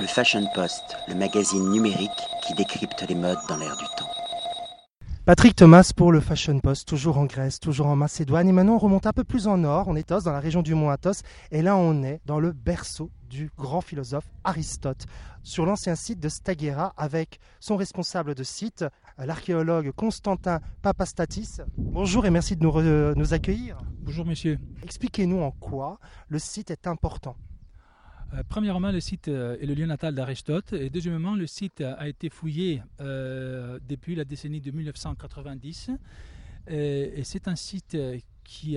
Le Fashion Post, le magazine numérique qui décrypte les modes dans l'air du temps. Patrick Thomas pour le Fashion Post, toujours en Grèce, toujours en Macédoine. Et maintenant, on remonte un peu plus en nord, on est Athos, dans la région du mont Athos. Et là, on est dans le berceau du grand philosophe Aristote, sur l'ancien site de Stagira, avec son responsable de site, l'archéologue Constantin Papastatis. Bonjour et merci de nous, re- nous accueillir. Bonjour monsieur. Expliquez-nous en quoi le site est important. Euh, premièrement, le site euh, est le lieu natal d'Aristote. Et deuxièmement, le site a été fouillé euh, depuis la décennie de 1990. Et, c'est un site qui,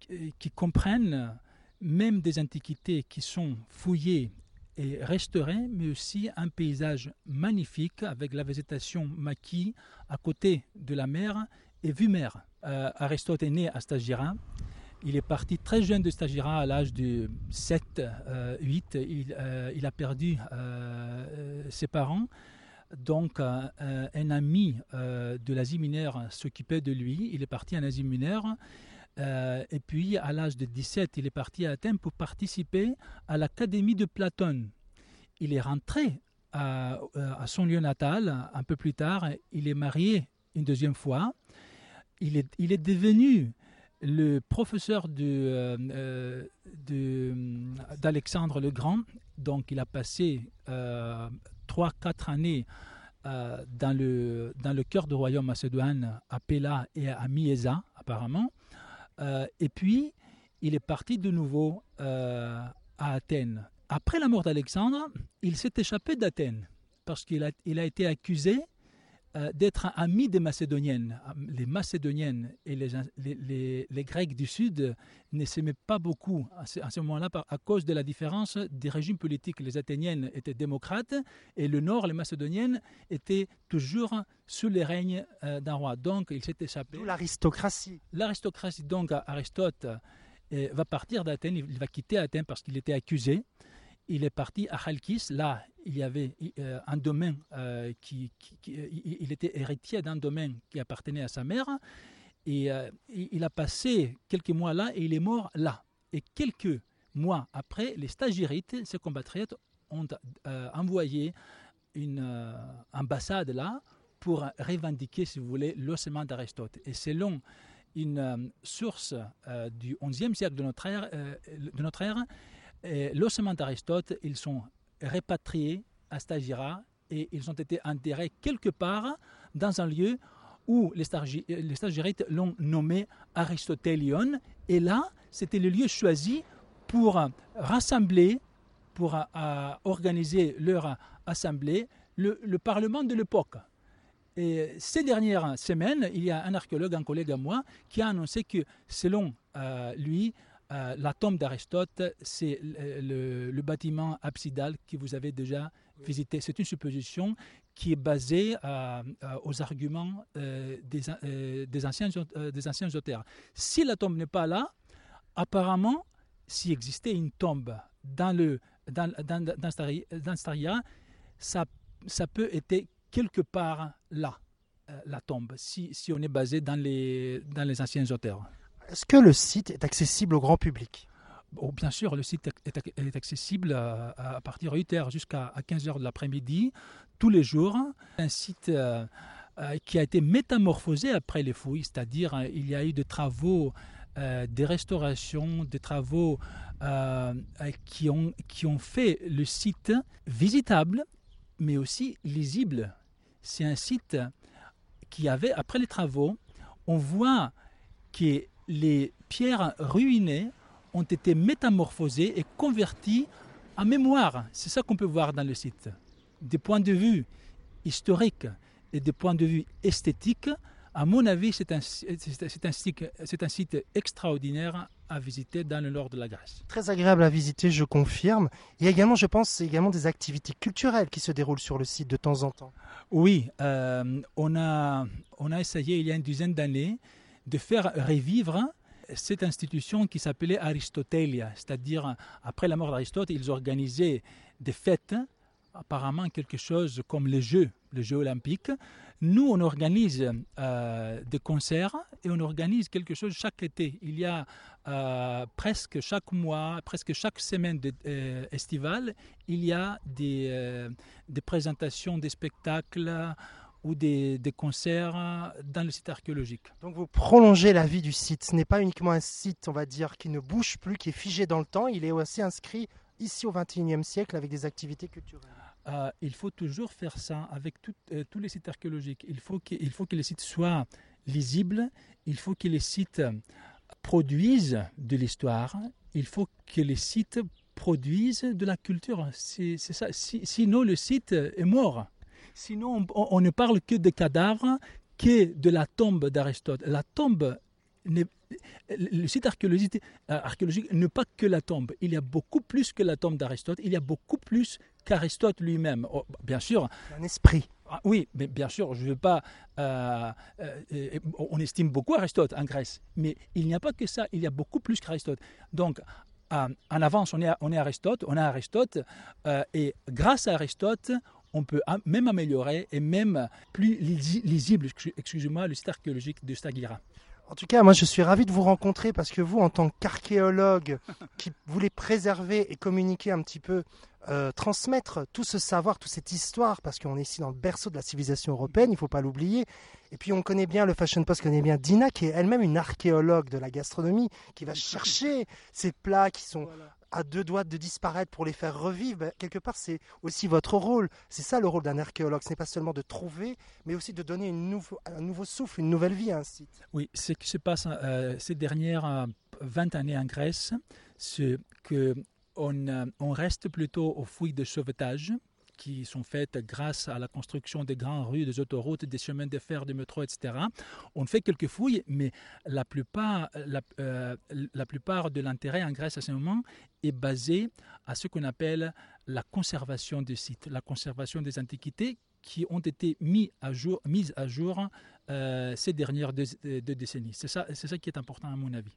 qui- comprenne même des antiquités qui sont fouillées et restaurées, mais aussi un paysage magnifique avec la végétation maquis à côté de la mer et vue mer. Aristote est né à Stagira. Il est parti très jeune de Stagira à l'âge de 7, euh, 8. Il, euh, il a perdu euh, ses parents. Donc, euh, un ami de l'Asie mineure s'occupait de lui. Il est parti en Asie mineure. Et puis, à l'âge de 17, il est parti à Athènes pour participer à l'Académie de Platon. Il est rentré à, à son lieu natal un peu plus tard. Il est marié une deuxième fois. Il est, il est devenu le professeur euh, euh, de, d'Alexandre le Grand. Donc, il a passé euh, 3-4 années euh, dans, le, dans le cœur du royaume macédoine, à Péla et à Miesa, apparemment. Euh, et puis, il est parti de nouveau euh, à Athènes. Après la mort d'Alexandre, il s'est échappé d'Athènes parce qu'il a, il a été accusé euh, d'être un ami des Macédoniennes. Les Macédoniennes et les, les, les, les Grecs du Sud ne s'aimaient pas beaucoup à ce, moment-là à cause de la différence des régimes politiques. Les Athéniennes étaient démocrates et le Nord, les Macédoniennes, étaient toujours sous les règnes euh, d'un roi. Donc il s'est échappé. D'où l'aristocratie. L'aristocratie, donc Aristote, euh, va partir d'Athènes, il va quitter Athènes parce qu'il était accusé. Il est parti à Chalkis, là il y avait euh, un domaine, euh, qui, il était héritier d'un domaine qui appartenait à sa mère, et euh, il a passé quelques mois là et il est mort là. Et quelques mois après, les stagiaires, ses compatriotes, ont envoyé une ambassade là pour revendiquer, si vous voulez, l'ossement d'Aristote. Et selon une source du XIe siècle de notre ère euh, l'ossement d'Aristote, ils sont répatriés à Stagira et ils ont été enterrés quelque part dans un lieu où les, stagi- les stagiaires l'ont nommé Aristotélion. Et là, c'était le lieu choisi pour rassembler, pour euh, organiser leur assemblée, le, le Parlement de l'époque. Et ces dernières semaines, il y a un archéologue, un collègue à moi, qui a annoncé que selon euh, lui, euh, la tombe d'Aristote, c'est le, bâtiment absidal que vous avez déjà visité. C'est une supposition qui est basée euh, euh, aux arguments des, an- des, anciens, des anciens auteurs. Si la tombe n'est pas là, apparemment, s'il existait une tombe dans, le, dans, dans, dans, Stari- dans Staria, ça, ça peut être quelque part là, la tombe, si, si on est basé dans les, dans les anciens auteurs. Est-ce que le site est accessible au grand public? Bon, bien sûr, le site est, ac- est accessible à, partir de 8h jusqu'à 15h de l'après-midi, tous les jours. Un site euh, euh, qui a été métamorphosé après les fouilles, c'est-à-dire euh, il y a eu des travaux, des restaurations, des travaux qui, ont, qui ont fait le site visitable, mais aussi lisible. C'est un site qui avait, après les travaux, on voit que les pierres ruinées ont été métamorphosées et converties en mémoire. C'est ça qu'on peut voir dans le site. Des points de vue historiques et des points de vue esthétiques, à mon avis, c'est un, un, un site extraordinaire à visiter dans le nord de la Grèce. Très agréable à visiter, je confirme. Il y a également, je pense, également des activités culturelles qui se déroulent sur le site de temps en temps. Oui, euh, on, a, on a essayé il y a une dizaine d'années de faire revivre cette institution qui s'appelait Aristotelia, c'est-à-dire après la mort d'Aristote, ils organisaient des fêtes, apparemment quelque chose comme les Jeux, les Jeux olympiques, Nous, on organise euh, des concerts et on organise quelque chose chaque été. Il y a euh, presque chaque mois, presque chaque semaine euh, estivale, il y a des présentations, des spectacles ou des, des concerts dans le site archéologique. Donc vous prolongez la vie du site. Ce n'est pas uniquement un site, on va dire, qui ne bouge plus, qui est figé dans le temps. Il est aussi inscrit ici au XXIe siècle avec des activités culturelles. Euh, il faut toujours faire ça avec tout- euh, tous les sites archéologiques. Il faut, que, il faut que les sites soient lisibles, il faut que les sites produisent de l'histoire, il faut que les sites produisent de la culture. C'est ça. Si- sinon, le site est mort. Sinon, on, on ne parle que de cadavres, que de la tombe d'Aristote. La tombe, le site archéologique, euh, archéologique n'est pas que la tombe. Il y a beaucoup plus que la tombe d'Aristote. Il y a beaucoup plus qu'Aristote lui-même. Oh, bien sûr, Un esprit. ah, oui, mais bien sûr, je ne veux pas. euh, euh, on estime beaucoup Aristote en Grèce, mais il n'y a pas que ça. Il y a beaucoup plus qu'Aristote. Donc, euh, en avance, on est, on est Aristote, on a Aristote, et grâce à Aristote, on peut même améliorer et même plus lisi- lisible, excu- excusez-moi, le site archéologique de Stagira. En tout cas, moi, je suis ravi de vous rencontrer parce que vous, en tant qu'archéologue qui voulez préserver et communiquer un petit peu, euh, transmettre tout ce savoir, toute cette histoire, parce qu'on est ici dans le berceau de la civilisation européenne, il ne faut pas l'oublier. Et puis, on connaît bien le Fashion Post, connaît bien Dina, qui est elle-même une archéologue de la gastronomie, qui va chercher ces plats qui sont à deux doigts de disparaître pour les faire revivre. Ben, quelque part, c'est aussi votre rôle. C'est ça le rôle d'un archéologue. Ce n'est pas seulement de trouver, mais aussi de donner un nouveau souffle, une nouvelle vie à un site. Oui, ce qui se passe euh, ces dernières euh, 20 années en Grèce, c'est que on, euh, on reste plutôt aux fouilles de sauvetage qui sont faites grâce à la construction des grandes rues, des autoroutes, des chemins de fer, des métros, etc. On fait quelques fouilles, mais la plupart, euh, la plupart de l'intérêt en Grèce à ce moment est basé à ce qu'on appelle la conservation des sites, la conservation des antiquités qui ont été mis à jour, mises à jour euh, ces dernières deux, décennies. C'est ça, ça qui est important à mon avis.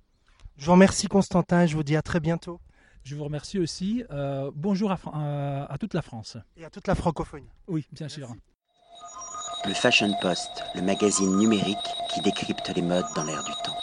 Je vous remercie, Constantin, et je vous dis à très bientôt. Je vous remercie aussi. Euh, bonjour à, à- à toute la France. Et à toute la francophonie. Oui, bien sûr. Le Fashion Post, le magazine numérique qui décrypte les modes dans l'air du temps.